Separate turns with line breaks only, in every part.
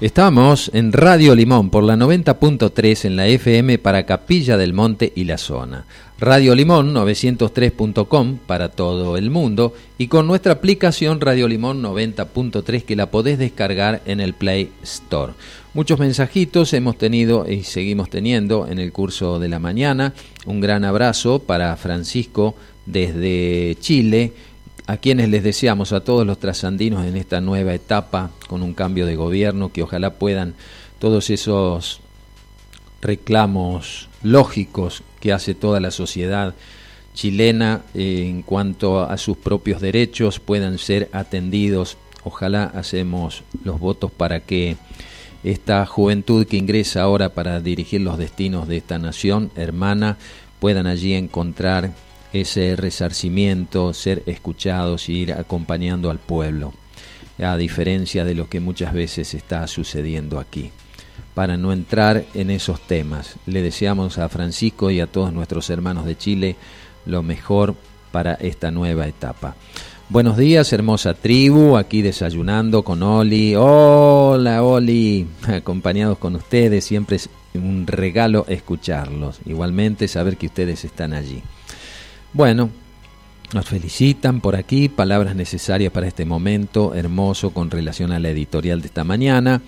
Estamos en Radio Limón por la 90.3 en la FM para Capilla del Monte y la zona. Radio Limón 903.com para todo el mundo y con nuestra aplicación Radio Limón 90.3 que la podés descargar en el Play Store. Muchos mensajitos hemos tenido y seguimos teniendo en el curso de la mañana. Un gran abrazo para Francisco desde Chile a quienes les deseamos a todos los trasandinos en esta nueva etapa con un cambio de gobierno que ojalá puedan todos esos reclamos lógicos que hace toda la sociedad chilena en cuanto a sus propios derechos puedan ser atendidos. Ojalá hacemos los votos para que esta juventud que ingresa ahora para dirigir los destinos de esta nación hermana puedan allí encontrar ese resarcimiento, ser escuchados y ir acompañando al pueblo, a diferencia de lo que muchas veces está sucediendo aquí. Para no entrar en esos temas, le deseamos a Francisco y a todos nuestros hermanos de Chile lo mejor para esta nueva etapa. Buenos días, hermosa tribu, aquí desayunando con Oli. Hola, Oli, acompañados con ustedes, siempre es un regalo escucharlos. Igualmente saber que ustedes están allí. Bueno, nos felicitan por aquí, palabras necesarias para este momento hermoso con relación a la editorial de esta mañana.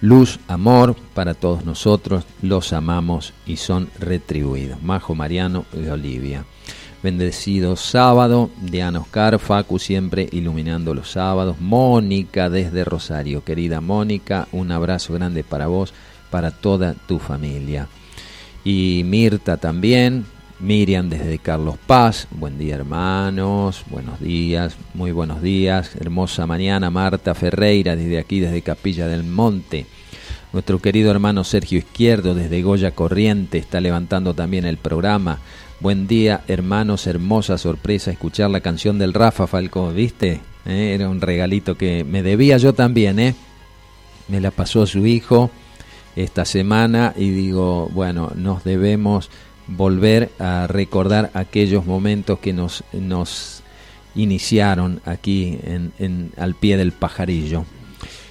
Luz, amor para todos nosotros, los amamos y son retribuidos. Majo Mariano de Olivia. Bendecido sábado, Diana Oscar, Facu siempre iluminando los sábados. Mónica desde Rosario, querida Mónica, un abrazo grande para vos, para toda tu familia. Y Mirta también, Miriam desde Carlos Paz, buen día hermanos, buenos días, muy buenos días, hermosa mañana, Marta Ferreira desde aquí, desde Capilla del Monte. Nuestro querido hermano Sergio Izquierdo desde Goya Corriente está levantando también el programa. Buen día hermanos, hermosa sorpresa escuchar la canción del Rafa Falcón, ¿viste? Eh, era un regalito que me debía yo también, ¿eh? Me la pasó su hijo esta semana y digo, bueno, nos debemos volver a recordar aquellos momentos que nos, nos iniciaron aquí en, al pie del pajarillo.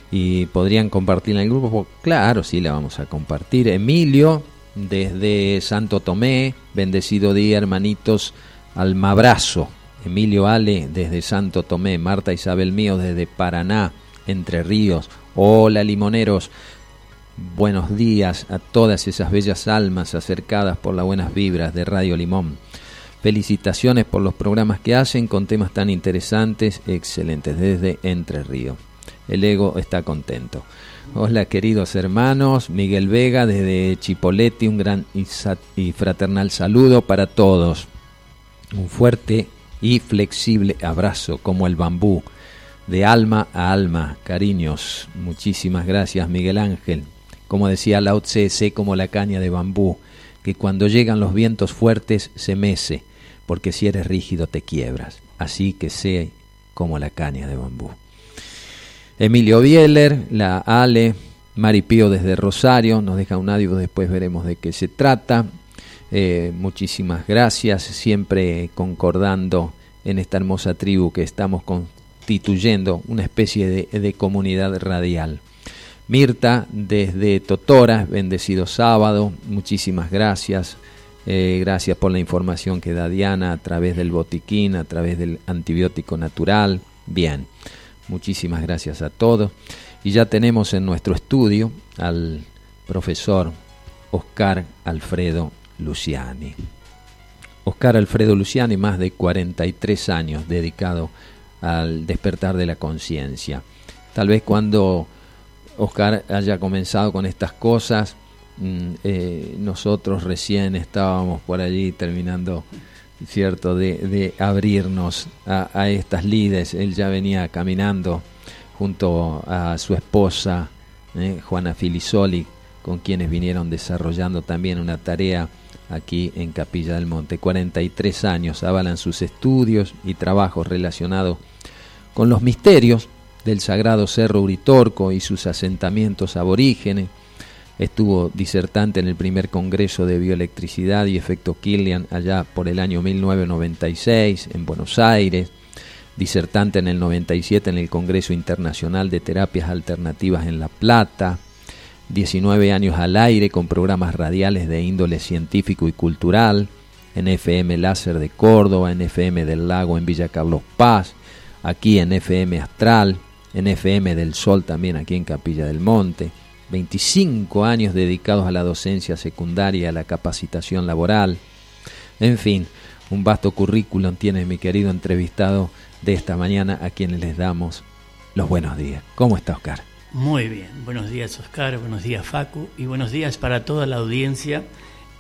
Y podrían compartirla en el grupo, claro, sí la vamos a compartir. Emilio, desde Santo Tomé, bendecido día, hermanitos, Almabrazo. Emilio Ale, desde Santo Tomé. Marta Isabel Mío, desde Paraná, Entre Ríos. Hola, limoneros. Buenos días a todas esas bellas almas acercadas por las buenas vibras de Radio Limón. Felicitaciones por los programas que hacen con temas tan interesantes, excelentes, desde Entre Ríos. El ego está contento. Hola queridos hermanos, Miguel Vega desde Chipoleti, un gran y fraternal saludo para todos. Un fuerte y flexible abrazo como el bambú, de alma a alma, cariños. Muchísimas gracias Miguel Ángel. Como decía Lao Tse, sé como la caña de bambú, que cuando llegan los vientos fuertes se mece, porque si eres rígido te quiebras. Así que sé como la caña de bambú. Emilio Bieler, la Ale, Maripío desde Rosario, nos deja un audio, después veremos de qué se trata. Eh, muchísimas gracias, siempre concordando en esta hermosa tribu que estamos constituyendo, una especie de comunidad radial. Mirta desde Totora, bendecido sábado, muchísimas gracias. Eh, gracias por la información que da Diana a través del botiquín, a través del antibiótico natural. Bien, muchísimas gracias a todos. Y ya tenemos en nuestro estudio al profesor Oscar Alfredo Luciani. Oscar Alfredo Luciani, más de 43 años dedicado al despertar de la conciencia. Tal vez cuando Oscar haya comenzado con estas cosas. Mm, eh, nosotros recién estábamos por allí terminando, cierto, de, abrirnos a, estas lides. Él ya venía caminando junto a su esposa, eh, Juana Filisoli, con quienes vinieron desarrollando también una tarea aquí en Capilla del Monte. 43 años avalan sus estudios y trabajos relacionados con los misterios del sagrado Cerro Uritorco y sus asentamientos aborígenes. Estuvo disertante en el primer Congreso de Bioelectricidad y Efecto Killian allá por el año 1996 en Buenos Aires. disertante en el 97 en el Congreso Internacional de Terapias Alternativas en La Plata, 19 años al aire con programas radiales de índole científico y cultural, en FM Láser de Córdoba, en FM del Lago en Villa Carlos Paz, aquí en FM Astral, en FM del Sol también aquí en Capilla del Monte, 25 años dedicados a la docencia secundaria, a la capacitación laboral, en fin, un vasto currículum tiene mi querido entrevistado de esta mañana a quienes les damos los buenos días. ¿Cómo está Oscar?
Muy bien, buenos días Oscar, buenos días Facu. Y buenos días para toda la audiencia,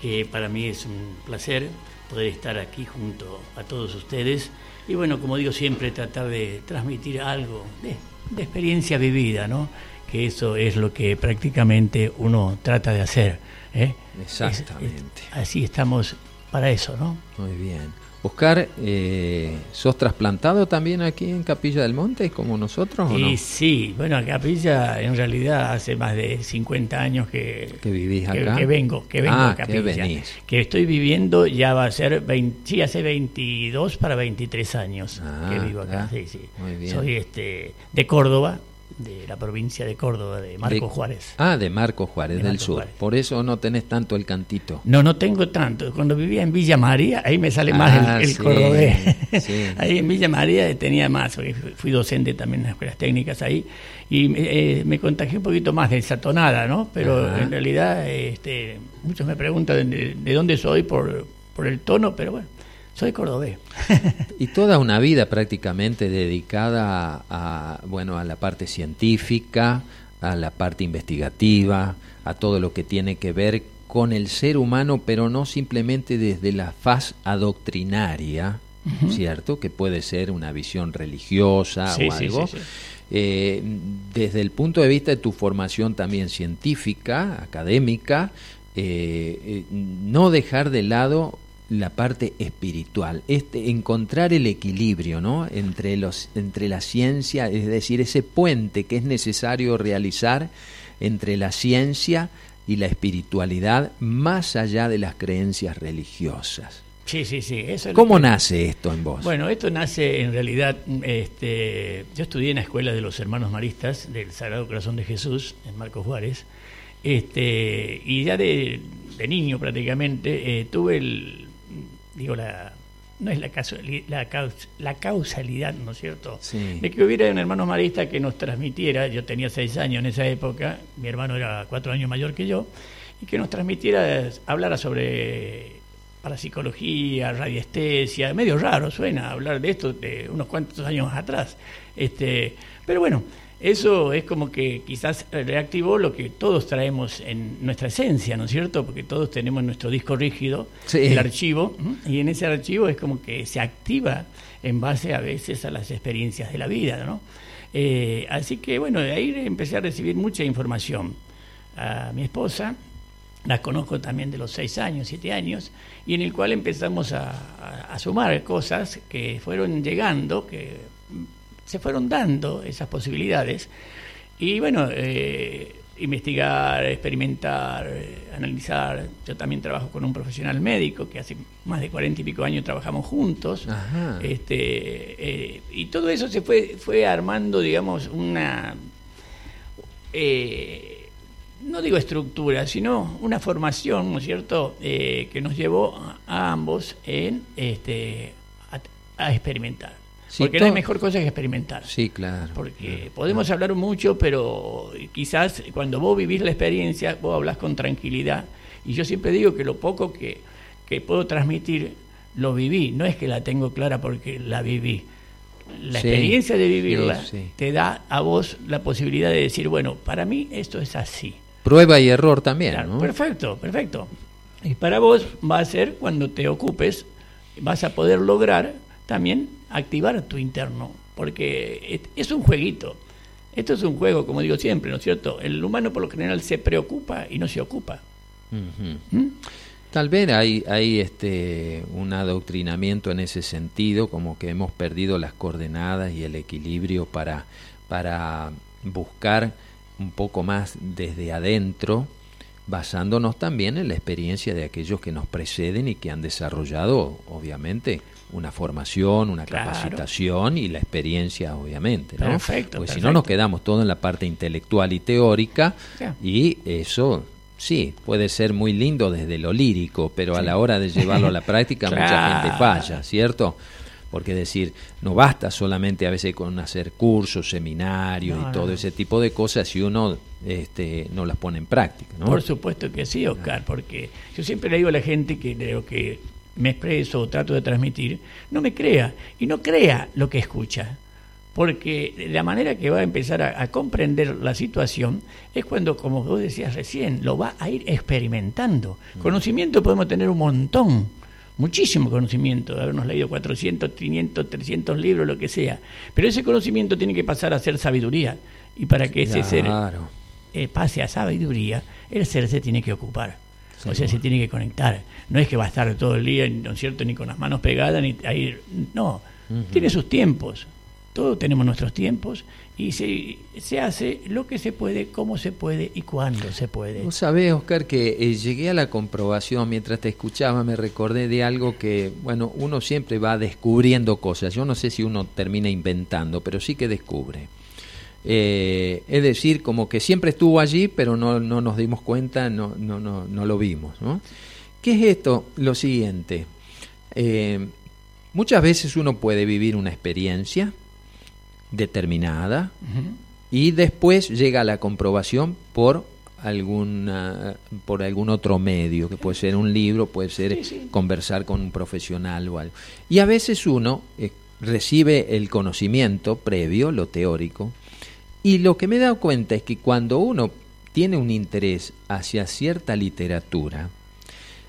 que para mí es un placer poder estar aquí junto a todos ustedes. Y bueno, como digo siempre, tratar de transmitir algo de, experiencia vivida, ¿no? Que eso es lo que prácticamente uno trata de hacer. ¿eh?
Exactamente.
así estamos para eso, ¿no?
Muy bien. Oscar, eh, ¿sos trasplantado también aquí en Capilla del Monte como nosotros? ¿o
no? sí, bueno, Capilla en realidad hace más de 50 años que,
¿Que vivís acá.
Que, vengo, que vengo
ah,
a Capilla.
Que,
que, estoy viviendo ya va a ser, 20, sí, hace 22 para 23 años que
ah,
vivo acá. Sí, sí.
Muy bien.
Soy este, de Córdoba, de la provincia de Córdoba, de Marco Juárez.
Ah, de Marco Juárez, del sur. Por eso no tenés tanto el cantito.
No, no tengo tanto. Cuando vivía en Villa María, ahí me sale más el, ah, el cordobés. ahí en Villa María tenía más, fui docente también en las escuelas técnicas ahí, y eh, me contagié un poquito más de esa tonada, ¿no? Pero en realidad este, muchos me preguntan de, de dónde soy por, por el tono, pero bueno soy cordobés.
y toda una vida prácticamente dedicada a, bueno, a la parte científica, a la parte investigativa, a todo lo que tiene que ver con el ser humano, pero no simplemente desde la faz adoctrinaria, ¿cierto? Que puede ser una visión religiosa o algo. Eh, desde el punto de vista de tu formación también científica, académica, eh, eh, no dejar de lado la parte espiritual, este encontrar el equilibrio, ¿no? entre los entre la ciencia, es decir, ese puente que es necesario realizar entre la ciencia y la espiritualidad más allá de las creencias religiosas.
Sí, sí, sí. Eso
¿Cómo nace esto en vos?
Bueno, esto nace en realidad, este, yo estudié en la escuela de los hermanos maristas del Sagrado Corazón de Jesús, en Marcos Juárez, este, y ya de, niño prácticamente eh, tuve el, digo, la, no es la, la, la causalidad, ¿no es cierto? De que hubiera un hermano marista que nos transmitiera, yo tenía seis años en esa época, mi hermano era cuatro años mayor que yo, y que nos transmitiera, hablara sobre parapsicología, radiestesia, medio raro suena hablar de esto de unos cuantos años atrás. Este, pero bueno, eso es como que quizás reactivó lo que todos traemos en nuestra esencia, ¿no es cierto? Porque todos tenemos nuestro disco rígido, el archivo, y en ese archivo es como que se activa en base a veces a las experiencias de la vida, ¿no? Eh, así que bueno, de ahí empecé a recibir mucha información. A mi esposa, la conozco también de los seis años, siete años, y en el cual empezamos a, a sumar cosas que fueron llegando, que se fueron dando esas posibilidades. Y bueno, eh, investigar, experimentar, eh, analizar. Yo también trabajo con un profesional médico que hace más de cuarenta y pico años trabajamos juntos. Este, eh, y todo eso se fue, fue armando, digamos, una... no digo estructura, sino una formación, ¿no es cierto?, que nos llevó a, ambos en este, a experimentar porque no hay mejor cosa que experimentar.
Sí, claro.
Porque podemos hablar mucho, pero quizás cuando vos vivís la experiencia, vos hablas con tranquilidad. Y yo siempre digo que lo poco que, puedo transmitir, lo viví. No es que la tengo clara porque la viví. La experiencia de vivirla te da a vos la posibilidad de decir, bueno, para mí esto es así.
Prueba y error también.
Perfecto, perfecto. Y para vos va a ser cuando te ocupes, vas a poder lograr también activar tu interno, porque es un jueguito. Esto es un juego, como digo siempre, ¿no es cierto? El humano por lo general se preocupa y no se ocupa.
¿Mm? Tal vez hay, hay este, un adoctrinamiento en ese sentido, como que hemos perdido las coordenadas y el equilibrio para, para buscar un poco más desde adentro basándonos también en la experiencia de aquellos que nos preceden y que han desarrollado, obviamente, una formación, una capacitación y la experiencia, obviamente. ¿no?
Perfecto.
Porque si no nos quedamos todo en la parte intelectual y teórica y eso sí, puede ser muy lindo desde lo lírico, pero a la hora de llevarlo a la práctica mucha gente falla, ¿cierto? Porque decir, no basta solamente a veces con hacer cursos, seminarios y todo ese tipo de cosas si uno este, no las pone en práctica. ¿no?
Por supuesto que sí, Oscar, porque yo siempre le digo a la gente que lo que me expreso o trato de transmitir, no me crea y no crea lo que escucha. Porque la manera que va a empezar a, a comprender la situación es cuando, como vos decías recién, lo va a ir experimentando. Conocimiento podemos tener un montón, muchísimo conocimiento, habernos leído 400, 500, 300 libros, lo que sea. Pero ese conocimiento tiene que pasar a ser sabiduría. Y para que ese ser eh, pase a sabiduría, el ser se tiene que ocupar. o sea, se tiene que conectar. No es que va a estar todo el día, ¿no es cierto?, ni con las manos pegadas, ni ahí. No, tiene sus tiempos. Todos tenemos nuestros tiempos y se, se hace lo que se puede, cómo se puede y cuándo se puede.
Vos sabés, Oscar, que eh, llegué a la comprobación mientras te escuchaba, me recordé de algo que, bueno, uno siempre va descubriendo cosas. Yo no sé si uno termina inventando, pero sí que descubre. Eh, es decir, como que siempre estuvo allí, pero no, no nos dimos cuenta, no, no, no, no lo vimos. ¿no? ¿Qué es esto? Lo siguiente. Eh, muchas veces uno puede vivir una experiencia determinada y después llega a la comprobación por alguna por algún otro medio que puede ser un libro puede ser conversar con un profesional o algo y a veces uno eh, recibe el conocimiento previo lo teórico y lo que me he dado cuenta es que cuando uno tiene un interés hacia cierta literatura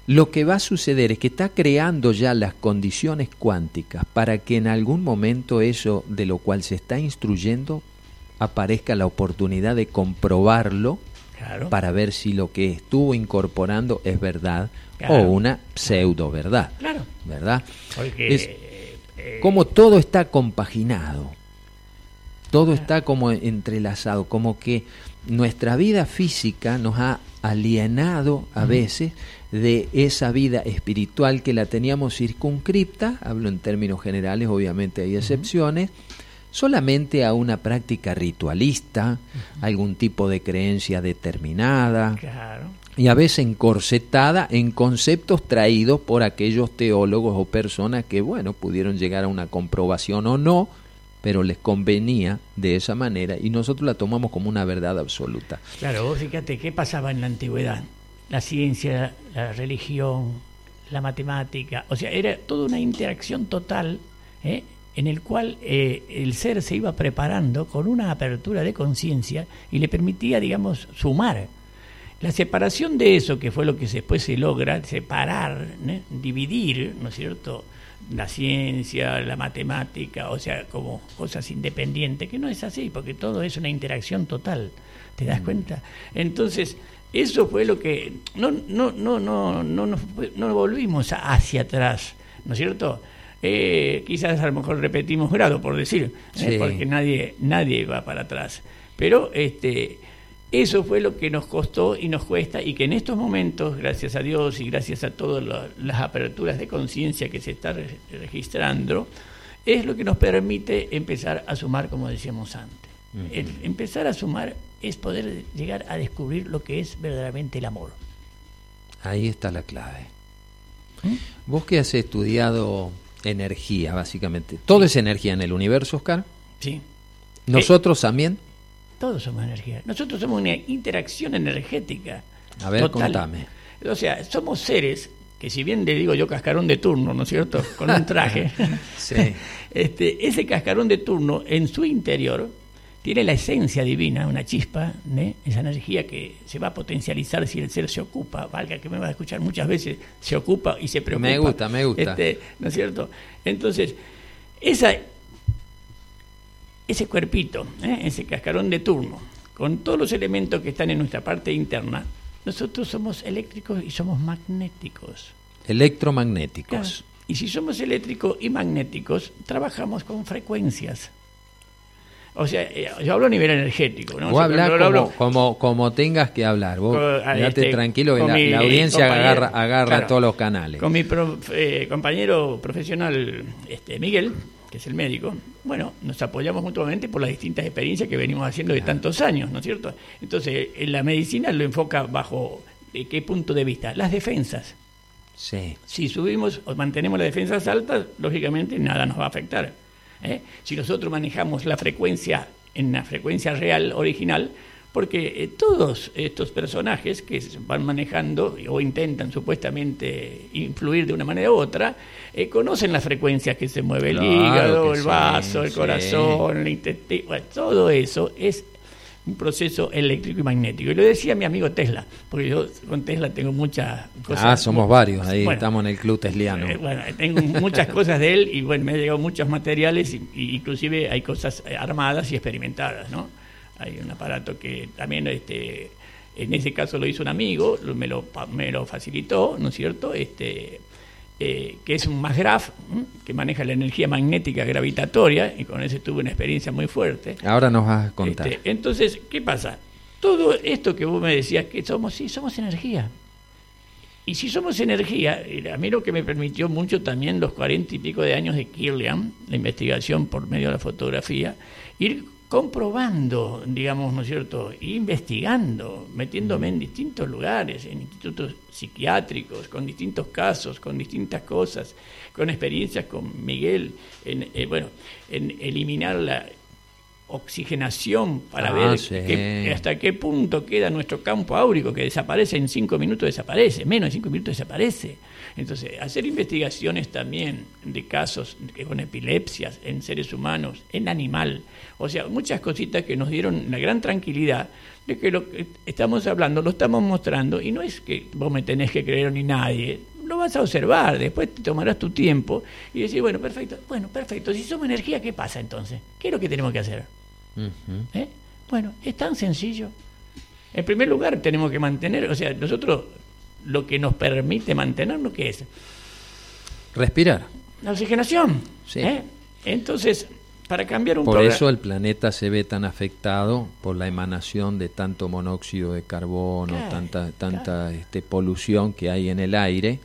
lo que va a suceder es que está creando ya las condiciones cuánticas para que en algún momento eso de lo cual se está instruyendo aparezca la oportunidad de comprobarlo para ver si lo que estuvo incorporando es verdad o una pseudo verdad.
Claro.
¿Verdad?
es
eh, como todo está compaginado. Todo está como entrelazado, como que nuestra vida física nos ha alienado a veces de esa vida espiritual que la teníamos circunscripta, hablo en términos generales, obviamente hay excepciones, solamente a una práctica ritualista, algún tipo de creencia determinada, y a veces encorsetada en conceptos traídos por aquellos teólogos o personas que, bueno, pudieron llegar a una comprobación o no, pero les convenía de esa manera y nosotros la tomamos como una verdad absoluta.
Claro, vos fíjate qué pasaba en la antigüedad la ciencia, la religión, la matemática, o sea, era toda una interacción total ¿eh? en el cual eh, el ser se iba preparando con una apertura de conciencia y le permitía, digamos, sumar. La separación de eso, que fue lo que después se logra, separar, dividir, ¿no es cierto?, la ciencia, la matemática, o sea, como cosas independientes, que no es así, porque todo es una interacción total, ¿te das mm. cuenta? Entonces, eso fue lo que no no no no no no, no volvimos hacia atrás no es cierto eh, quizás a lo mejor repetimos grado por decir ¿eh? porque nadie nadie va para atrás pero este eso fue lo que nos costó y nos cuesta y que en estos momentos, gracias a Dios y gracias a todas las aperturas de conciencia que se está registrando, es lo que nos permite empezar a sumar, como decíamos antes. empezar a sumar es poder llegar a descubrir lo que es verdaderamente el amor.
Ahí está la clave. ¿Mm? Vos que has estudiado energía, básicamente. ¿Todo es energía en el universo, Oscar?
Sí.
¿Nosotros también?
Todos somos energía. Nosotros somos una interacción energética.
A ver, contame.
O sea, somos seres que si bien le digo yo cascarón de turno, ¿no es cierto? Con un traje.
sí.
este, ese cascarón de turno en su interior tiene la esencia divina, una chispa, esa energía que se va a potencializar si el ser se ocupa, valga que me va a escuchar muchas veces, se ocupa y se preocupa.
Me gusta, me gusta.
Este, ¿No es cierto? Entonces, esa, ese cuerpito, ¿eh? ese cascarón de turno, con todos los elementos que están en nuestra parte interna, nosotros somos eléctricos y somos magnéticos.
Electromagnéticos.
Y si somos eléctricos y magnéticos, trabajamos con frecuencias. O sea, eh, yo hablo a nivel energético. ¿no?
Vos hablás
Yo
como, como, como tengas que hablar. Vos
Con-
quedate
este,
tranquilo que la,
mi,
la
eh,
audiencia
compañero,
agarra, agarra
claro,
todos los canales.
Con mi pro- eh, compañero profesional, este, Miguel, que es el médico, bueno, nos apoyamos mutuamente por las distintas experiencias que venimos haciendo de tantos años, ¿no es cierto? Entonces, en la medicina lo enfoca bajo ¿de qué punto de vista? Las defensas.
Sí.
Si subimos o mantenemos las defensas altas, lógicamente nada nos va a afectar. ¿Eh? Si nosotros manejamos la frecuencia en la frecuencia real, original, porque eh, todos estos personajes que se van manejando o intentan supuestamente influir de una manera u otra, eh, conocen las frecuencias que se mueve el hígado, el
sí,
vaso, el
sí.
corazón, el intestino, bueno, todo eso es un proceso eléctrico y magnético. Y lo decía mi amigo Tesla, porque yo con Tesla tengo muchas cosas.
Ah, somos varios, ahí
Bueno,
estamos en el club tesliano.
eh, bueno, tengo muchas cosas de él y bueno, me han llegado muchos materiales y, y inclusive hay cosas eh, armadas y experimentadas, ¿no? Hay un aparato que también, este, en ese caso lo hizo un amigo, me lo, me lo facilitó, ¿no es cierto? Este, eh, que es un MASGRAPH, ¿m? que maneja la energía magnética gravitatoria y con ese tuve una experiencia muy fuerte.
Ahora nos vas a contar.
Este, entonces, ¿qué pasa? Todo esto que vos me decías que somos, sí, somos energía. Y si somos energía, eh, a mí lo que me permitió mucho también los cuarenta y pico de años de Kirlian, la investigación por medio de la fotografía, ir comprobando, digamos, ¿no es cierto?, investigando, metiéndome en distintos lugares, en institutos psiquiátricos, con distintos casos, con distintas cosas, con experiencias con Miguel, en, eh, bueno, en eliminar la oxigenación para
Ah,
ver
sí.
qué- hasta qué punto queda nuestro campo áurico que desaparece en cinco minutos desaparece menos de cinco minutos desaparece entonces hacer investigaciones también de casos con epilepsias en seres humanos en animal o sea muchas cositas que nos dieron la gran tranquilidad de que lo que estamos hablando lo estamos mostrando y no es que vos me tenés que creer ni nadie lo vas a observar, después te tomarás tu tiempo y decir, bueno, perfecto, bueno, perfecto, si somos energía, ¿qué pasa entonces? ¿Qué es lo que tenemos que hacer? ¿Eh? Bueno, es tan sencillo. En primer lugar, tenemos que mantener, o sea, nosotros lo que nos permite mantenernos, ¿qué es?
Respirar.
La oxigenación.
Sí.
¿eh? Entonces, para cambiar un
Por
programa-
eso el planeta se ve tan afectado por la emanación de tanto monóxido de carbono,
Claro,
tanta tanta este, polución que hay en el aire,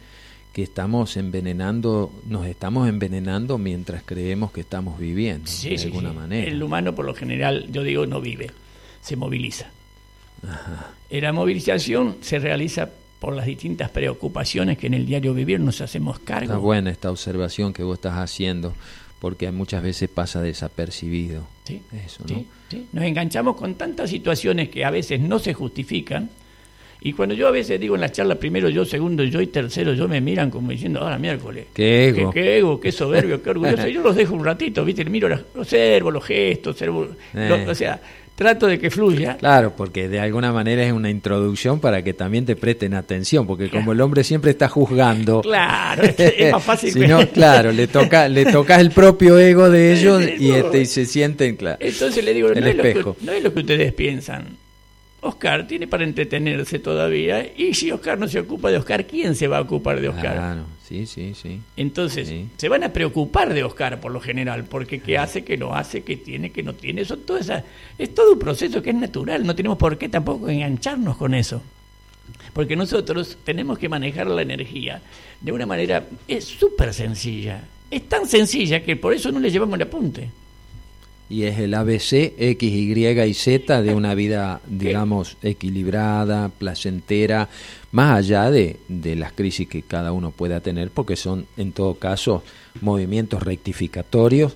que estamos envenenando, nos estamos envenenando mientras creemos que estamos viviendo
Sí,
de
sí,
alguna
sí.
manera.
El humano, por lo general, yo digo, no vive, se moviliza. Y la movilización se realiza por las distintas preocupaciones que en el diario vivir nos hacemos cargo.
Está buena esta observación que vos estás haciendo, porque muchas veces pasa desapercibido.
Sí,
Eso, ¿no?
sí, sí. Nos enganchamos con tantas situaciones que a veces no se justifican. Y cuando yo a veces digo en las charlas primero yo, segundo yo y tercero yo, me miran como diciendo, ahora miércoles.
Qué ego.
Qué, qué ego, qué soberbio, qué orgulloso. Y yo los dejo un ratito, ¿viste? Miro, los, observo los gestos, observo.
Eh.
lo- o sea, trato de que fluya.
Claro, porque de alguna manera es una introducción para que también te presten atención, porque como el hombre siempre está juzgando,
Claro, es más fácil.
si no, claro, le toca, le tocas el propio ego de ellos y este y se sienten, claro.
Entonces le digo,
El
no es, lo
espejo.
que, no es lo que ustedes piensan. Oscar tiene para entretenerse todavía. Y si Oscar no se ocupa de Oscar, ¿quién se va a ocupar de Oscar?
Claro, sí, sí, sí.
Entonces,
Sí.
se van a preocupar de Oscar por lo general, porque qué hace, qué no hace, qué tiene, qué no tiene. Eso, todo esa, es todo un proceso que es natural. No tenemos por qué tampoco engancharnos con eso. Porque nosotros tenemos que manejar la energía de una manera es súper sencilla. Es tan sencilla que por eso no le llevamos el apunte.
Y es el ABC, X, Y y Z de una vida, digamos, equilibrada, placentera, más allá de, de las crisis que cada uno pueda tener, porque son, en todo caso, movimientos rectificatorios,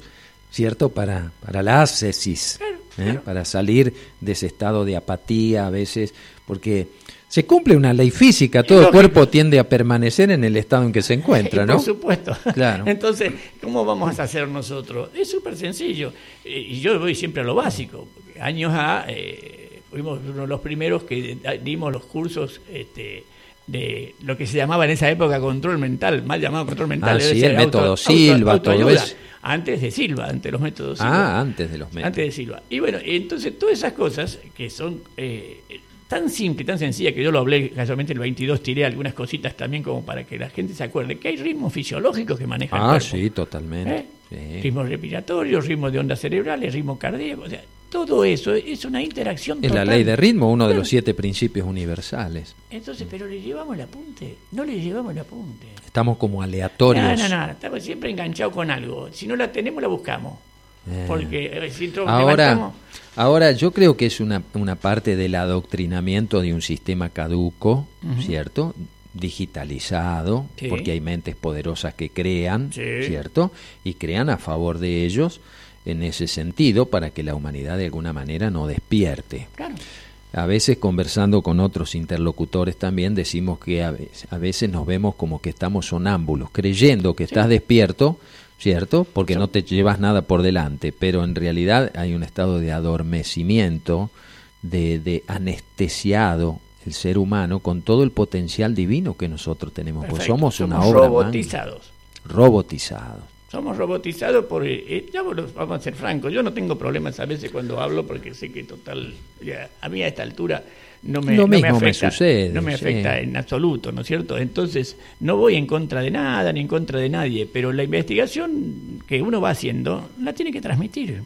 ¿cierto? Para, para la ascesis, ¿eh? para salir de ese estado de apatía a veces, porque se cumple una ley física, todo el
lógico.
cuerpo tiende a permanecer en el estado en que se encuentra, ¿no?
Por supuesto.
Claro.
Entonces, ¿cómo vamos a hacer nosotros? Es súper sencillo. Y yo voy siempre a lo básico. Años A, eh, fuimos uno de los primeros que dimos los cursos este, de lo que se llamaba en esa época control mental, mal llamado control mental.
Ah, sí, el método Silva, todo
autoayuda.
eso.
Antes de Silva, antes de los métodos Silva.
Ah, antes de los métodos.
Antes de Silva. Y bueno, entonces todas esas cosas que son eh, tan simples, tan sencillas, que yo lo hablé casualmente el 22, tiré algunas cositas también como para que la gente se acuerde, que hay ritmos fisiológicos que manejan el
Ah,
cuerpo.
sí, totalmente.
¿Eh? ritmo ritmos respiratorios, ritmos de ondas cerebrales, ritmo cardíaco, o sea, todo eso es una interacción.
Es la ley de ritmo, uno de los siete principios universales.
Entonces, pero le llevamos el apunte, no le llevamos el apunte.
Estamos como aleatorios.
No, no, no, estamos siempre enganchados con algo. Si no la tenemos, la buscamos. Eh. Porque
ahora, ahora yo creo que es una, una parte del adoctrinamiento de un sistema caduco, ¿cierto? digitalizado, porque hay mentes poderosas que crean, ¿cierto? Y crean a favor de ellos en ese sentido para que la humanidad de alguna manera no despierte. A veces conversando con otros interlocutores también decimos que a veces, nos vemos como que estamos sonámbulos, creyendo que estás despierto, ¿cierto? Porque no te llevas nada por delante, pero en realidad hay un estado de adormecimiento, de, de anestesiado el ser humano con todo el potencial divino que nosotros tenemos. Pues somos, una obra
robotizados.
robotizados.
Somos robotizados por... Eh, eh, ya vamos a ser francos, yo no tengo problemas a veces cuando hablo porque sé que total, a mí a esta altura no me, no me afecta, no me afecta en absoluto, ¿no es cierto? Entonces, no voy en contra de nada ni en contra de nadie, pero la investigación que uno va haciendo la tiene que transmitir.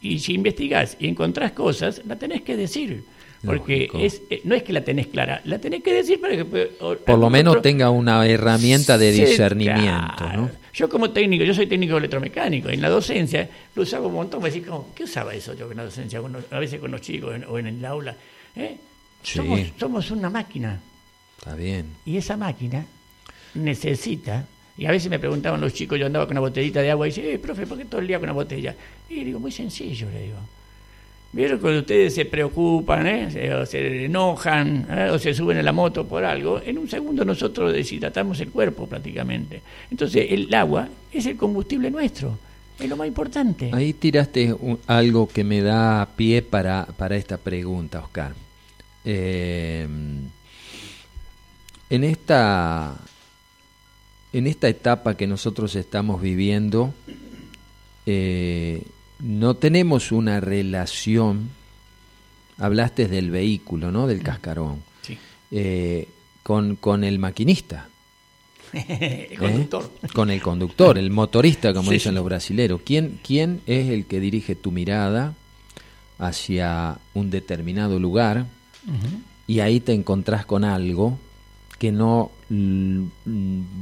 Y si investigás y encontrás cosas, la tenés que decir. Porque es, eh, no es que la tenés clara, la tenés que decir para que...
Por lo menos tenga una herramienta de discernimiento.
Yo como técnico, yo soy técnico electromecánico, en la docencia lo usaba un montón, me decís, ¿qué usaba eso yo en la docencia? a veces con los chicos o en el aula. ¿eh? Somos, somos una máquina.
Está bien.
Y esa máquina necesita y a veces me preguntaban los chicos, yo andaba con una botellita de agua y dice, eh, profe, ¿por qué todo el día con una botella? Y digo, muy sencillo, le digo. Vieron cuando ustedes se preocupan, ¿eh? se, o se enojan, ¿eh? o se suben a la moto por algo, en un segundo nosotros deshidratamos el cuerpo prácticamente. Entonces el agua es el combustible nuestro, es lo más importante.
Ahí tiraste algo que me da pie para, para esta pregunta, Oscar. Eh, en esta en esta etapa que nosotros estamos viviendo, eh, no tenemos una relación, hablaste del vehículo, ¿no? Del cascarón, eh, con, con el maquinista.
el conductor.
¿Eh? Con el conductor, el motorista, como dicen los brasileros. ¿Quién, ¿Quién es el que dirige tu mirada hacia un determinado lugar y ahí te encontrás con algo que no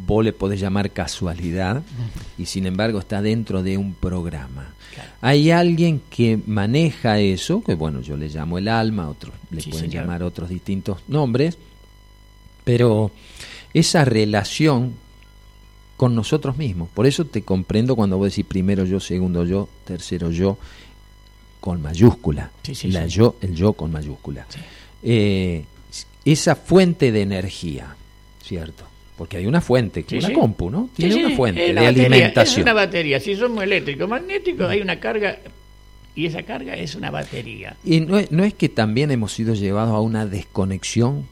vos le podés llamar casualidad y sin embargo está dentro de un programa. Hay alguien que maneja eso, que bueno, yo le llamo el alma, otros le pueden llamar otros distintos nombres, pero esa relación con nosotros mismos. Por eso te comprendo cuando vos decís primero yo, segundo yo, tercero yo, con mayúscula. la yo, el yo con mayúscula. Eh, esa fuente de energía, ¿cierto? Porque hay una fuente, que una compu, ¿no? Tiene una fuente de alimentación.
Es una batería. Si somos eléctricos, magnéticos, hay una carga y esa carga es una batería.
Y no es, no es que también hemos sido llevados a una desconexión,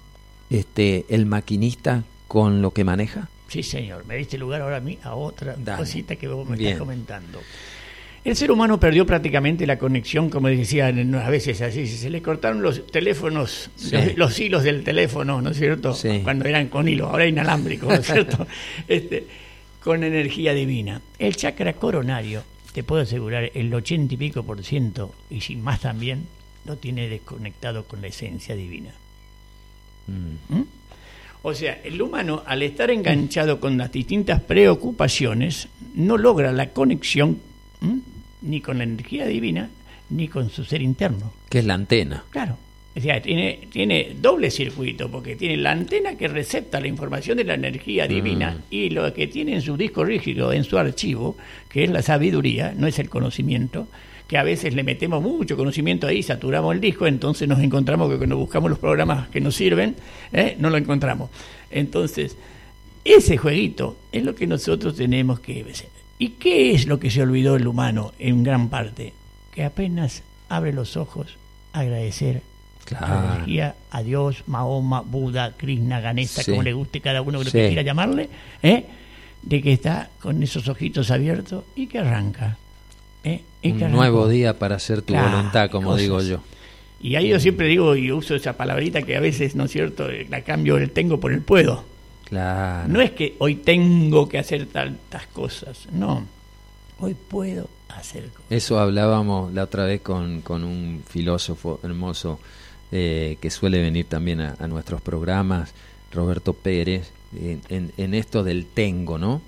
este, el maquinista con lo que maneja.
Sí, señor. Me diste lugar ahora a mí a otra cosita que vos me estás comentando. El ser humano perdió prácticamente la conexión, como decían a veces así, se le cortaron los teléfonos, los, hilos del teléfono, ¿no es cierto? Cuando eran con hilo, ahora inalámbrico, ¿no es cierto? este, con energía divina. El chakra coronario, te puedo asegurar, el ochenta y pico por ciento, y sin más también, lo tiene desconectado con la esencia divina. Mm. ¿Mm? O sea, el humano, al estar enganchado con las distintas preocupaciones, no logra la conexión ni con la energía divina, ni con su ser interno.
Que es la antena.
Claro. O sea, tiene, tiene doble circuito, porque tiene la antena que recepta la información de la energía mm. divina y lo que tiene en su disco rígido, en su archivo, que es la sabiduría, no es el conocimiento, que a veces le metemos mucho conocimiento ahí, saturamos el disco, entonces nos encontramos que cuando buscamos los programas que nos sirven, ¿eh? no lo encontramos. Entonces, ese jueguito es lo que nosotros tenemos que ¿Y qué es lo que se olvidó el humano en gran parte? Que apenas abre los ojos agradecer la energía a Dios, Mahoma, Buda, Krishna, Ganesha, como le guste cada uno que quiera llamarle, ¿eh? de que está con esos ojitos abiertos y que arranca.
¿eh? Un nuevo día para hacer tu voluntad, como digo yo.
Y ahí yo siempre digo y uso esa palabrita que a veces, ¿no es cierto?, la cambio el tengo por el puedo. No es que hoy tengo que hacer tantas cosas, no. Hoy puedo hacer cosas.
Eso hablábamos la otra vez con, con un filósofo hermoso eh, que suele venir también a, nuestros programas, Roberto Pérez, en, en, esto del tengo, ¿no?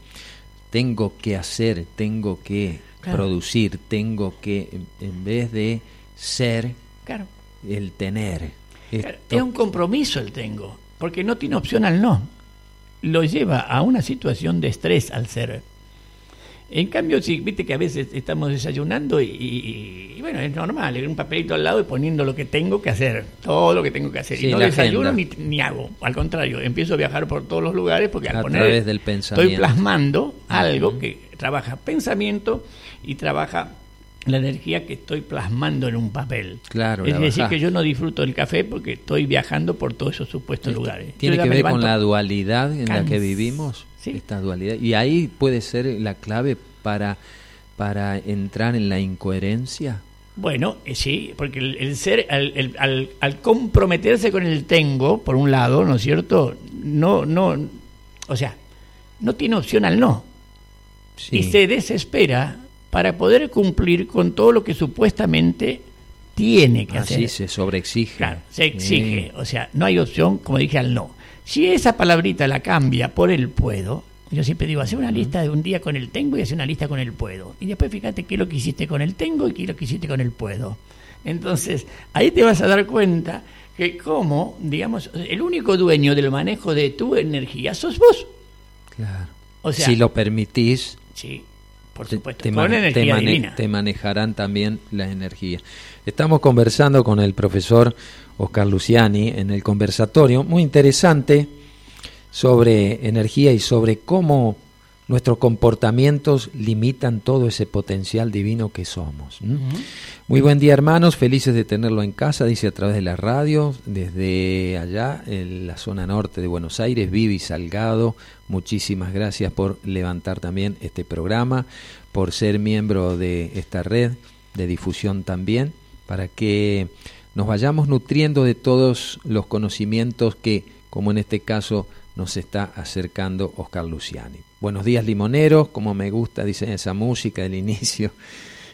Tengo que hacer, tengo que producir, tengo que, en vez de ser,
claro.
el tener.
Es un compromiso el tengo, porque no tiene opción al no. Lo lleva a una situación de estrés al ser. En cambio, si viste que a veces estamos desayunando y, bueno, es normal, un papelito al lado y poniendo lo que tengo que hacer, todo lo que tengo que hacer. y no desayuno ni, hago, al contrario, empiezo a viajar por todos los lugares porque al
a
poner
través del pensamiento.
estoy plasmando algo que trabaja pensamiento y trabaja la energía que estoy plasmando en un papel.
Claro,
es decir, que yo no disfruto del café porque estoy viajando por todos esos supuestos lugares.
Tiene que ver con la dualidad en la que vivimos, esta dualidad. Y ahí puede ser la clave para, para entrar en la incoherencia.
Bueno, eh, sí, porque el, ser, al, al, al, comprometerse con el tengo, por un lado, ¿no es cierto? No, no, o sea, no tiene opción al no. Y se desespera para poder cumplir con todo lo que supuestamente tiene que hacer.
Así se sobreexige.
Claro, se exige. O sea, no hay opción, como dije, al no. Si esa palabrita la cambia por el puedo, yo siempre digo, hacer una lista de un día con el tengo y hacer una lista con el puedo. Y después fíjate qué es lo que hiciste con el tengo y qué es lo que hiciste con el puedo. Entonces, ahí te vas a dar cuenta que como, digamos, el único dueño del manejo de tu energía sos vos.
Claro. O sea, si lo permitís.
Sí por supuesto, te, con energía
te manejarán también la energía. Estamos conversando con el profesor Oscar Luciani en el conversatorio, muy interesante sobre energía y sobre cómo nuestros comportamientos limitan todo ese potencial divino que somos. Muy buen día hermanos, felices de tenerlo en casa, dice a través de la radio, desde allá, en la zona norte de Buenos Aires, Vivi Salgado, muchísimas gracias por levantar también este programa, por ser miembro de esta red de difusión también, para que nos vayamos nutriendo de todos los conocimientos que, como en este caso, nos está acercando Oscar Luciani. Buenos días limoneros, como me gusta, dice esa música del inicio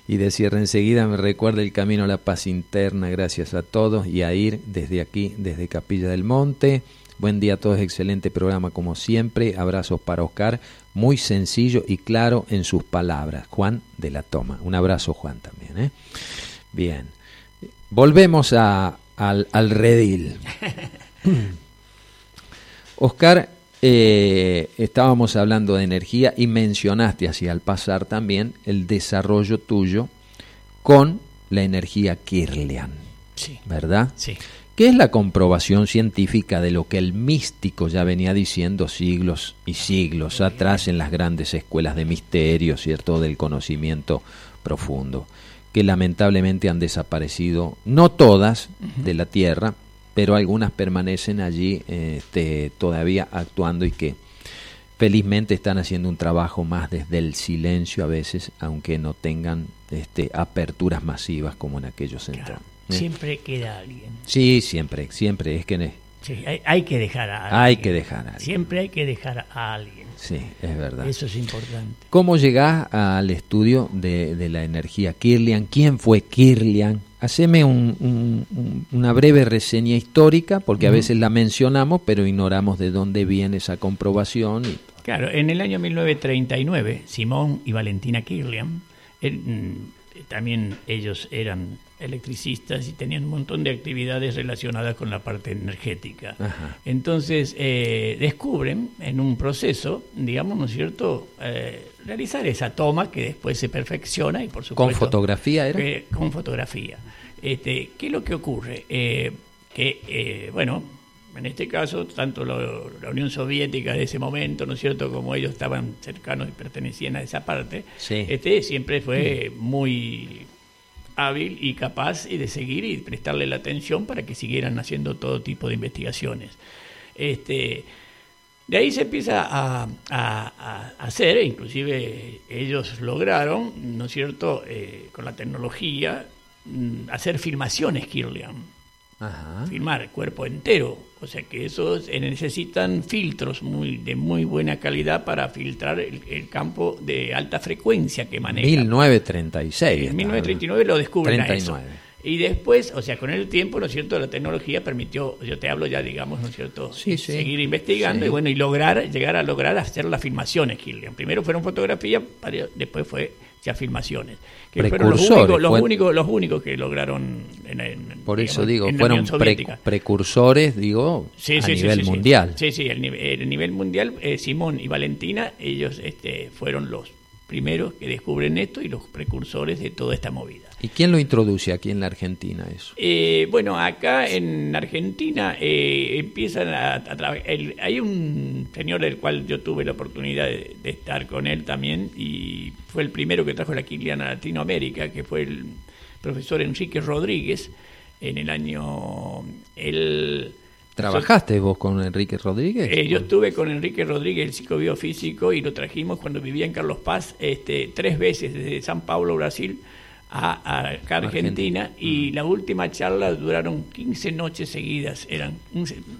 y de cierre enseguida me recuerda el camino a la paz interna, gracias a todos y a ir desde aquí, desde Capilla del Monte. Buen día a todos, excelente programa como siempre. Abrazos para Oscar, muy sencillo y claro en sus palabras. Juan de la Toma. Un abrazo, Juan, también. ¿eh? Bien. Volvemos a, al, al redil. Oscar, eh, estábamos hablando de energía y mencionaste así al pasar también el desarrollo tuyo con la energía Kirlian.
Sí.
¿Verdad?
Sí.
¿Qué es la comprobación científica de lo que el místico ya venía diciendo siglos y siglos atrás en las grandes escuelas de misterio, ¿cierto? Del conocimiento profundo, que lamentablemente han desaparecido, no todas de la Tierra, pero algunas permanecen allí este, todavía actuando y que felizmente están haciendo un trabajo más desde el silencio a veces, aunque no tengan este, aperturas masivas como en aquellos centros.
¿eh? Siempre queda alguien.
Sí, siempre, siempre. Es que
sí, hay, que dejar a
alguien. Hay que dejar a alguien.
Siempre hay que dejar a alguien.
Sí, es verdad.
Eso es importante.
¿Cómo llegás al estudio de, de la energía Kirlian? ¿Quién fue Kirlian? Haceme una breve reseña histórica, porque a veces la mencionamos, pero ignoramos de dónde viene esa comprobación. Y...
Claro, en el año 1939, Simón y Valentina Kirlian, mm, también ellos eran electricistas y tenían un montón de actividades relacionadas con la parte energética. Entonces eh, descubren en un proceso, digamos, ¿no es cierto?, eh, realizar esa toma que después se perfecciona y por supuesto...
¿Con fotografía era?
con fotografía. Este, ¿Qué es lo que ocurre? Eh, que, eh, bueno, en este caso, tanto la, Unión Soviética de ese momento, ¿no es cierto?, como ellos estaban cercanos y pertenecían a esa parte, este siempre fue muy hábil y capaz de seguir y prestarle la atención para que siguieran haciendo todo tipo de investigaciones. Este, de ahí se empieza a, hacer, inclusive ellos lograron, ¿no es cierto?, eh, con la tecnología, mm, hacer filmaciones Kirlian. Filmar el cuerpo entero O sea que esos eh, necesitan filtros muy de muy buena calidad para filtrar el, campo de alta frecuencia que maneja.
1936.
En 1939 lo descubren 39. Y después, o sea, con el tiempo, ¿no es cierto?, la tecnología permitió, yo te hablo ya, digamos, ¿no es cierto?, seguir investigando y bueno, y lograr, llegar a lograr hacer las filmaciones, Gillian. Primero fueron fotografías, después fue ya filmaciones. Que fueron los únicos, los, únicos, los únicos que lograron.
por eso digo, fueron precursores, digo, a nivel mundial.
Sí, sí, el, el nivel mundial, eh, Simón y Valentina, ellos este, fueron los primeros que descubren esto y los precursores de toda esta movida.
¿Y quién lo introduce aquí en la Argentina eso?
Eh, bueno, acá en Argentina eh, empiezan a, trabajar. Hay un señor del cual yo tuve la oportunidad de, estar con él también y fue el primero que trajo la Kiliana a Latinoamérica, que fue el profesor Enrique Rodríguez en el año... El,
¿Trabajaste vos con Enrique Rodríguez?
Eh, yo estuve con Enrique Rodríguez, el psicobiofísico, y lo trajimos cuando vivía en Carlos Paz este, tres veces desde San Paulo, Brasil, a, Argentina, y mm. la última charla duraron 15 noches seguidas. Eran,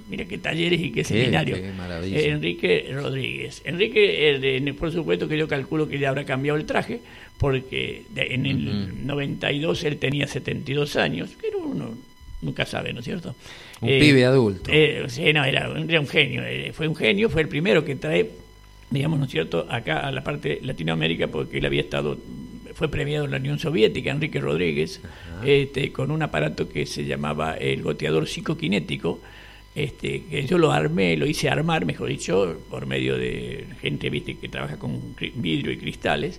mira qué talleres y qué, seminarios. Qué Enrique Rodríguez. Enrique, eh, por supuesto que yo calculo que ya habrá cambiado el traje, porque en el 92 él tenía 72 años, pero uno nunca sabe, ¿no es cierto?
Un pibe adulto.
Eh, sí, no, era, un genio, eh, fue un genio, fue el primero que trae, digamos, ¿no es cierto?, acá a la parte de Latinoamérica, porque él había estado, fue premiado en la Unión Soviética, Enrique Rodríguez, este, con un aparato que se llamaba el goteador psicoquinético, este, que yo lo armé, lo hice armar, mejor dicho, por medio de gente ¿viste? que trabaja con vidrio y cristales,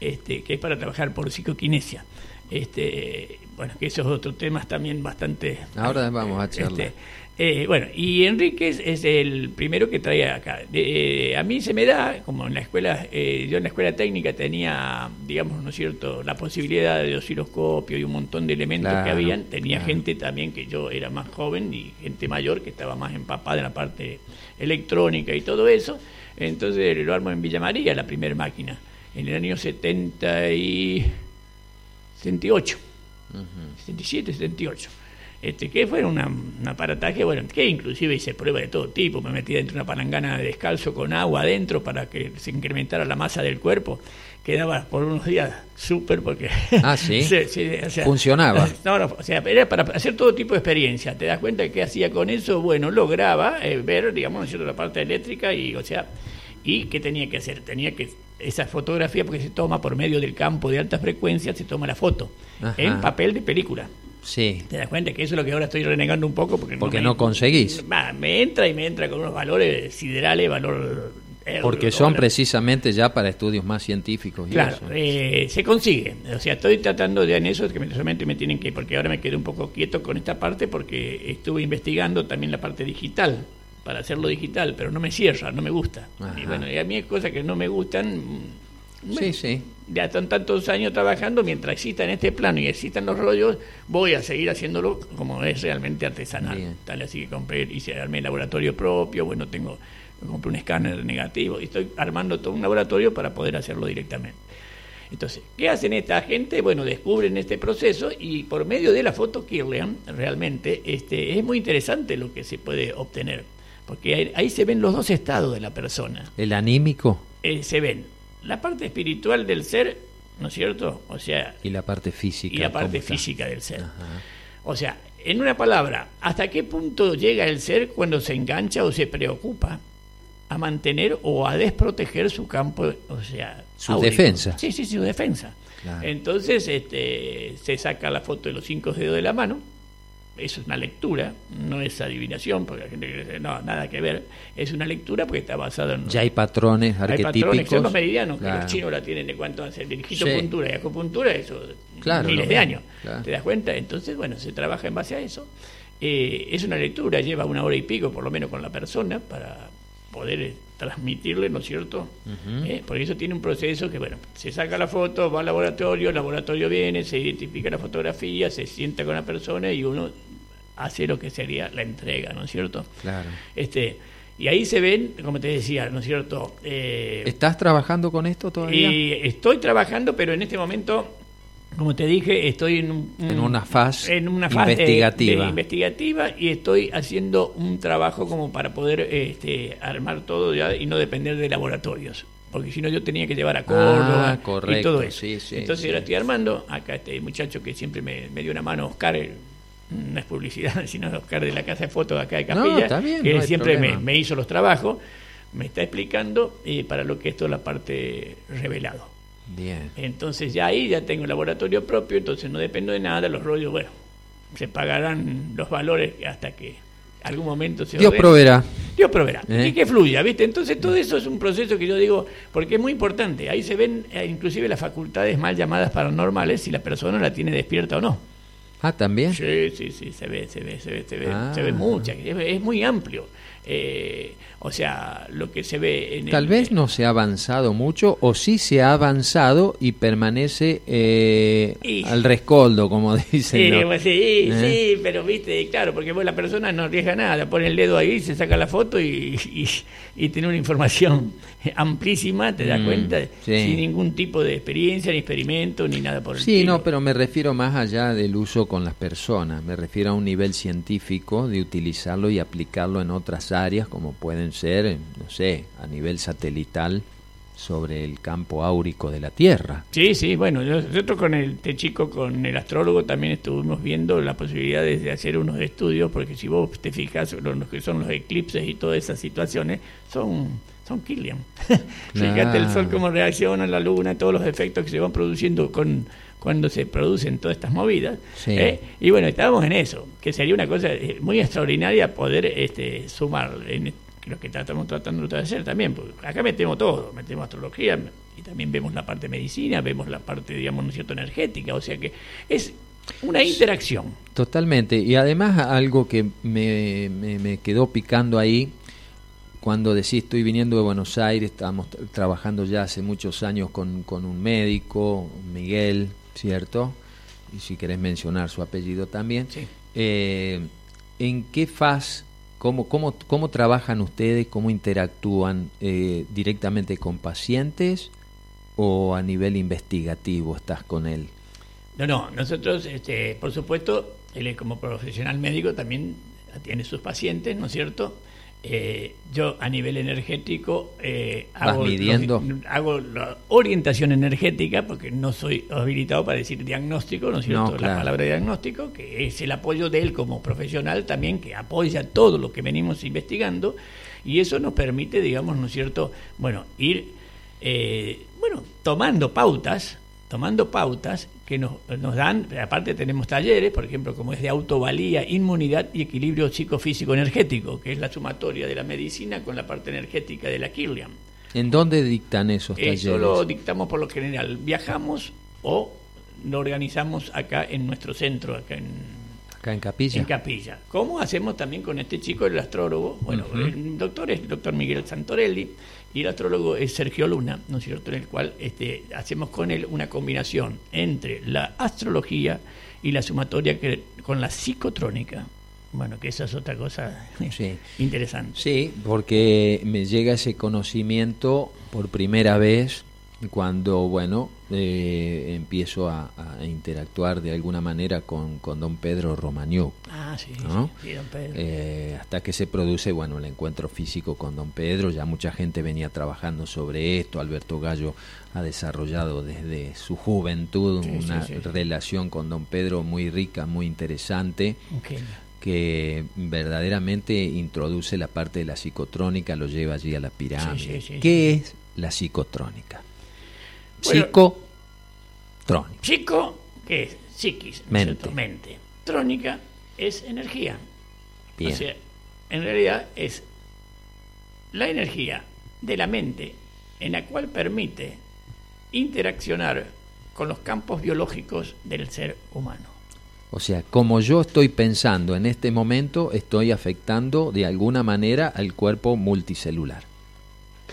este, que es para trabajar por psicoquinesia. Este, bueno, que esos otros temas también bastante...
Ahora vamos a este, charlar.
Eh, bueno, y Enrique es el primero que trae acá. Eh, a mí se me da, como en la escuela, eh, yo en la escuela técnica tenía, digamos, ¿no es cierto?, la posibilidad de osciloscopio y un montón de elementos que habían. Tenía gente también que yo era más joven y gente mayor que estaba más empapada en la parte electrónica y todo eso. Entonces lo armo en Villa María, la primera máquina, en el año 70 y... 78, 77, 78. Este, que fue una, un aparataje, bueno, que inclusive hice pruebas de todo tipo, me metí dentro de una palangana de descalzo con agua adentro para que se incrementara la masa del cuerpo, quedaba por unos días súper porque...
Ah, sí, funcionaba.
No, no, o sea, era para hacer todo tipo de experiencia, te das cuenta qué hacía con eso, bueno, lograba eh, ver, digamos, la parte eléctrica y, o sea, y qué tenía que hacer, tenía que esa fotografía, porque se toma por medio del campo de alta frecuencia, se toma la foto en papel de película.
Sí.
¿Te das cuenta que eso es lo que ahora estoy renegando un poco? Porque,
porque no, conseguís.
me entra y me entra con unos valores siderales, valor...
Porque son precisamente ya para estudios más científicos.
claro, eh, se consigue. O sea, estoy tratando de en eso, que solamente me tienen que, porque ahora me quedé un poco quieto con esta parte, porque estuve investigando también la parte digital para hacerlo digital, pero no me cierra, no me gusta. Y bueno, y a mí hay cosas que no me gustan.
Mm, sí, sí.
Ya están tantos años trabajando, mientras exista en este plano y existan los rollos, voy a seguir haciéndolo como es realmente artesanal. Tal, así que compré, hice, armé laboratorio propio, bueno, tengo, compré un escáner negativo y estoy armando todo un laboratorio para poder hacerlo directamente. Entonces, ¿qué hacen esta gente? Bueno, descubren este proceso y por medio de la foto Kirlian, realmente este, es muy interesante lo que se puede obtener porque ahí, se ven los dos estados de la persona.
¿El anímico?
Eh, se ven la parte espiritual del ser, ¿no es cierto? O sea...
Y la parte física.
Y la parte física del ser. O sea, en una palabra, ¿hasta qué punto llega el ser cuando se engancha o se preocupa a mantener o a desproteger su campo, o sea...
Su defensa.
Sí, sí, su defensa. Entonces este, se saca la foto de los cinco dedos de la mano, es una lectura, no es adivinación, porque la gente dice, no, nada que ver, es una lectura porque está basada en...
Ya hay patrones arquetípicos. Hay patrones,
son los meridianos, que los chinos la tienen de cuanto hace digitopuntura y acupuntura, eso miles de años, ¿te das cuenta? Entonces, bueno, se trabaja en base a eso. Eh, es una lectura, lleva una hora y pico por lo menos con la persona para poder eh, transmitirle, ¿no es cierto? Eh, por eso tiene un proceso que, bueno, se saca la foto, va al laboratorio, el laboratorio viene, se identifica la fotografía, se sienta con la persona y uno hace lo que sería la entrega, ¿no es cierto?
Claro.
Este, y ahí se ven, como te decía, ¿no es cierto?
Eh, ¿Estás trabajando con esto todavía?
Y estoy trabajando, pero en este momento como te dije, estoy en,
en una fase,
en una fase
investigativa.
investigativa y estoy haciendo un trabajo como para poder este, armar todo ya y no depender de laboratorios. Porque si no, yo tenía que llevar a Córdoba
ah,
y todo eso. Entonces, ahora estoy armando. Acá este muchacho que siempre me, dio una mano, Oscar, no es publicidad, sino Oscar de la Casa de Fotos acá de Capilla, que siempre me, hizo los trabajos, me está explicando eh, para lo que esto es la parte revelado.
Bien.
Entonces ya ahí ya tengo laboratorio propio, entonces no dependo de nada, los rollos, bueno, se pagarán los valores hasta que algún momento se
Dios proveerá.
Dios proveerá. ¿Eh? Y que fluya, ¿viste? Entonces todo eso es un proceso que yo digo, porque es muy importante. Ahí se ven eh, inclusive las facultades mal llamadas paranormales si la persona la tiene despierta o no.
Ah, también.
Sí, sí, sí, se ve, se ve, se ve, se ve, se ve ah. mucha, es, muy amplio. Eh, o sea, lo que se ve en
Tal vez no se ha avanzado mucho o sí se ha avanzado y permanece eh, al rescoldo, como dicen.
Sí, sí, ¿Eh? sí, pero viste, claro, porque la persona no arriesga nada, pone el dedo ahí, se saca la foto y, y, tiene una información amplísima, te das mm, cuenta, sin ningún tipo de experiencia, ni experimento, ni nada por el
Sí, no, pero me refiero más allá del uso con las personas, me refiero a un nivel científico de utilizarlo y aplicarlo en otras áreas como pueden ser, no sé, a nivel satelital sobre el campo áurico de la Tierra.
Sí, sí, bueno, nosotros con el este chico, con el astrólogo, también estuvimos viendo la posibilidad de hacer unos estudios, porque si vos te fijas, lo que son los eclipses y todas esas situaciones, son, son Killian. Fíjate el Sol cómo reacciona, la Luna, todos los efectos que se van produciendo con cuando se producen todas estas movidas. ¿eh? Y bueno, estábamos en eso, que sería una cosa eh, muy extraordinaria poder este, sumar en lo que estamos tratando de hacer también. Porque acá metemos todo, metemos astrología y también vemos la parte de medicina, vemos la parte, digamos, ¿no cierto?, energética. O sea que es una interacción.
Totalmente. Y además algo que me, me, quedó picando ahí, cuando decís estoy viniendo de Buenos Aires, estamos trabajando ya hace muchos años con, con un médico, Miguel, ¿cierto? Y si querés mencionar su apellido también. Eh, ¿En qué faz, cómo, cómo, cómo trabajan ustedes, cómo interactúan eh, directamente con pacientes o a nivel investigativo estás con él?
No, no, nosotros, este, por supuesto, él como profesional médico también atiende sus pacientes, ¿no es cierto? Eh, yo a nivel energético eh, hago, hago, la orientación energética porque no soy habilitado para decir diagnóstico, ¿no es cierto? La palabra diagnóstico, que es el apoyo de él como profesional también, que apoya todo lo que venimos investigando y eso nos permite, digamos, ¿no es cierto? Bueno, ir, eh, bueno, tomando pautas tomando pautas que nos, nos, dan, aparte tenemos talleres, por ejemplo, como es de autovalía, inmunidad y equilibrio psicofísico energético, que es la sumatoria de la medicina con la parte energética de la Kirlian.
¿En dónde dictan esos talleres?
Eso lo dictamos por lo general. Viajamos o lo organizamos acá en nuestro centro, acá en
Acá en Capilla.
En Capilla. ¿Cómo hacemos también con este chico, el astrólogo? Bueno, el doctor es el doctor Miguel Santorelli y el astrólogo es Sergio Luna, ¿no es cierto? En el cual este, hacemos con él una combinación entre la astrología y la sumatoria que, con la psicotrónica. Bueno, que esa es otra cosa interesante.
Sí, porque me llega ese conocimiento por primera vez cuando, bueno, eh, empiezo a, interactuar de alguna manera con, con don Pedro Romagnó.
Ah, sí,
sí, don Pedro. Eh, hasta que se produce, bueno, el encuentro físico con don Pedro, ya mucha gente venía trabajando sobre esto, Alberto Gallo ha desarrollado desde su juventud una relación con don Pedro muy rica, muy interesante. que verdaderamente introduce la parte de la psicotrónica, lo lleva allí a la pirámide. ¿Qué es la psicotrónica? Psico, trónica.
Psico, que es psiquis, mente. mente. Trónica es energía. O sea, en realidad es la energía de la mente en la cual permite interaccionar con los campos biológicos del ser humano.
O sea, como yo estoy pensando en este momento, estoy afectando de alguna manera al cuerpo multicelular.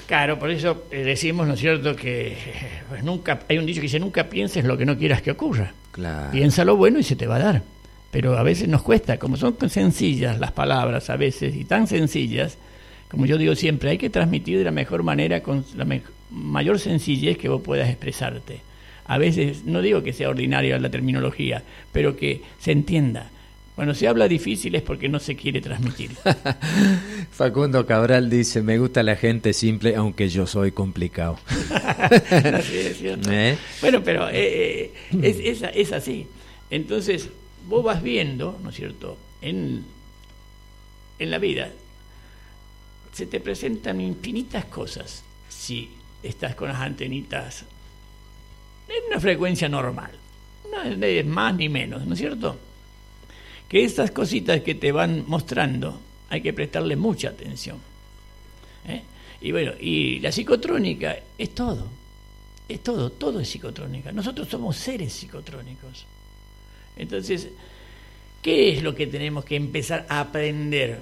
Claro, por eso eh, decimos, ¿no es cierto?, que pues nunca, hay un dicho que dice, nunca pienses lo que no quieras que ocurra.
Claro.
Piensa lo bueno y se te va a dar. Pero a veces nos cuesta, como son sencillas las palabras a veces y tan sencillas, como yo digo siempre, hay que transmitir de la mejor manera, con la mayor sencillez que vos puedas expresarte. a veces, no digo que sea ordinaria la terminología, pero que se entienda. Cuando se habla difícil es porque no se quiere transmitir.
Facundo Cabral dice, me gusta la gente simple, aunque yo soy complicado.
¿Eh? Bueno, pero eh, eh, es, es, así. Entonces, vos vas viendo, ¿no es cierto?, en, en la vida, se te presentan infinitas cosas si estás con las antenitas en una frecuencia normal. No es más ni menos, ¿no es cierto? Que estas cositas que te van mostrando hay que prestarle mucha atención. ¿eh? Y bueno, y la psicotrónica es todo, es todo, todo es psicotrónica. Nosotros somos seres psicotrónicos. Entonces, ¿qué es lo que tenemos que empezar a aprender?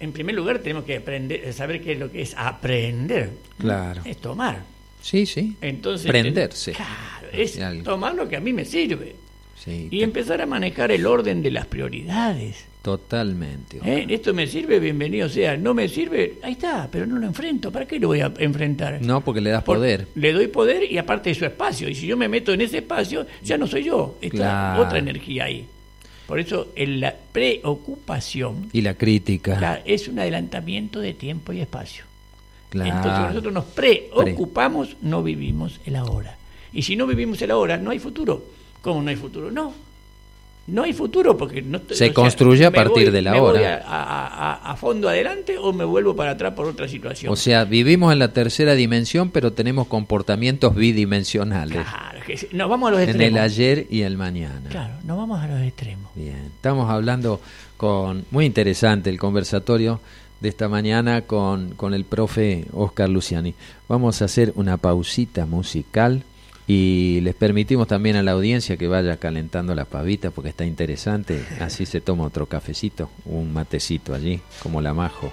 En primer lugar, tenemos que aprender, saber qué es lo que es aprender.
Claro.
Es tomar.
Sí, sí.
Entonces,
prenderse.
Claro, es tomar lo que a mí me sirve y empezar a manejar el orden de las prioridades.
Totalmente.
¿Eh? Esto me sirve, bienvenido sea. No me sirve, ahí está, pero no lo enfrento. ¿Para qué lo voy a enfrentar?
No, porque le das poder.
Le doy poder y aparte de su espacio. Y si yo me meto en ese espacio, ya no soy yo. Está otra energía ahí. Por eso la preocupación.
Y la crítica.
es un adelantamiento de tiempo y espacio. Entonces nosotros nos preocupamos, no vivimos el ahora. Y si no vivimos el ahora, no hay futuro. ¿Cómo no hay futuro? No. No hay futuro porque no
se construye a partir de la me hora.
Voy a, fondo adelante o me vuelvo para atrás por otra situación.
O sea, vivimos en la tercera dimensión, pero tenemos comportamientos bidimensionales.
Claro, que nos vamos a los extremos.
En el ayer y el mañana.
Claro, nos vamos a los extremos.
Bien, estamos hablando con muy interesante el conversatorio de esta mañana con, con el profe Oscar Luciani. Vamos a hacer una pausita musical y les permitimos también a la audiencia que vaya calentando las pavitas porque está interesante. Así se toma otro cafecito, un matecito allí, como la majo.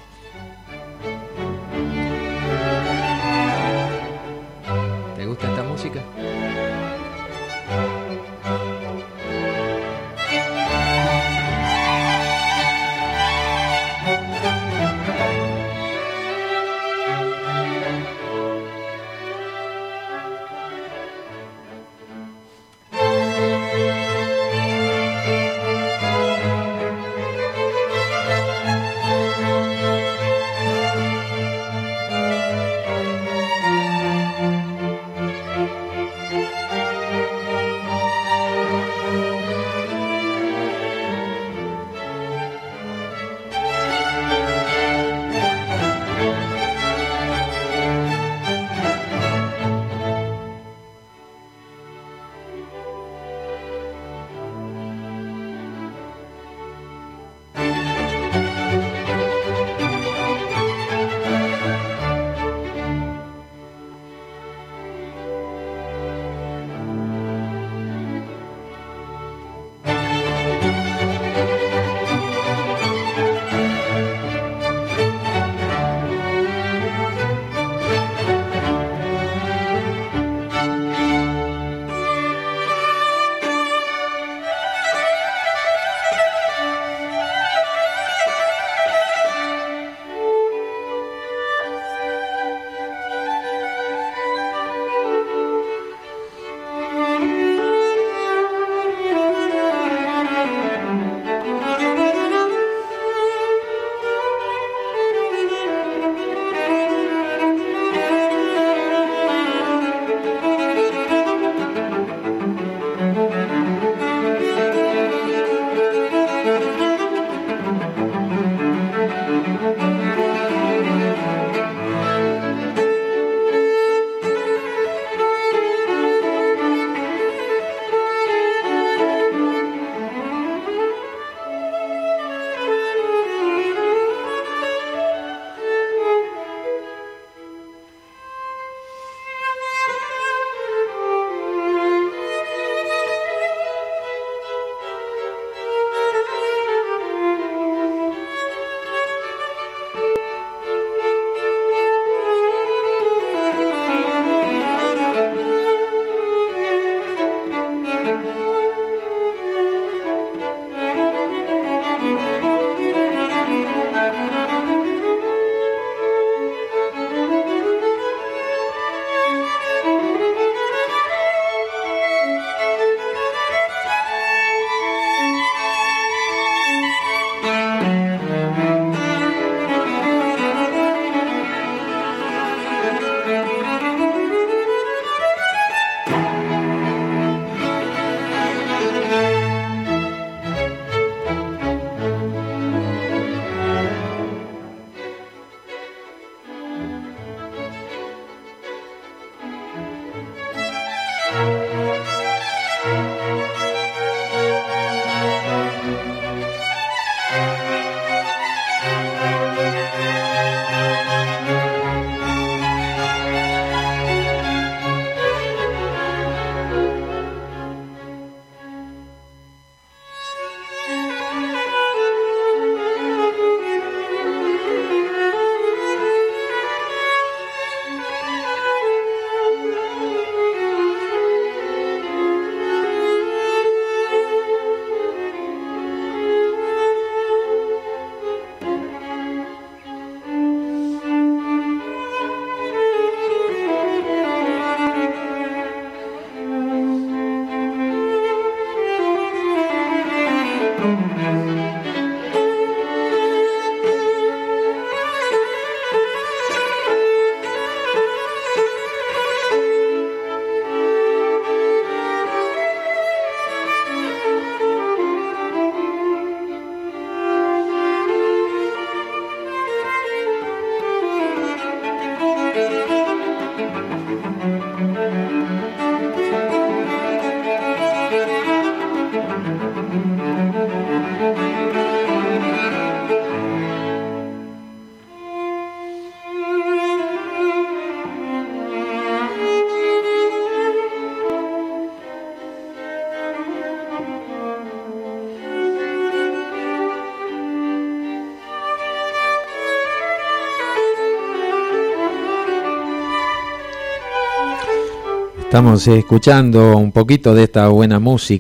Estamos escuchando un poquito de esta buena música.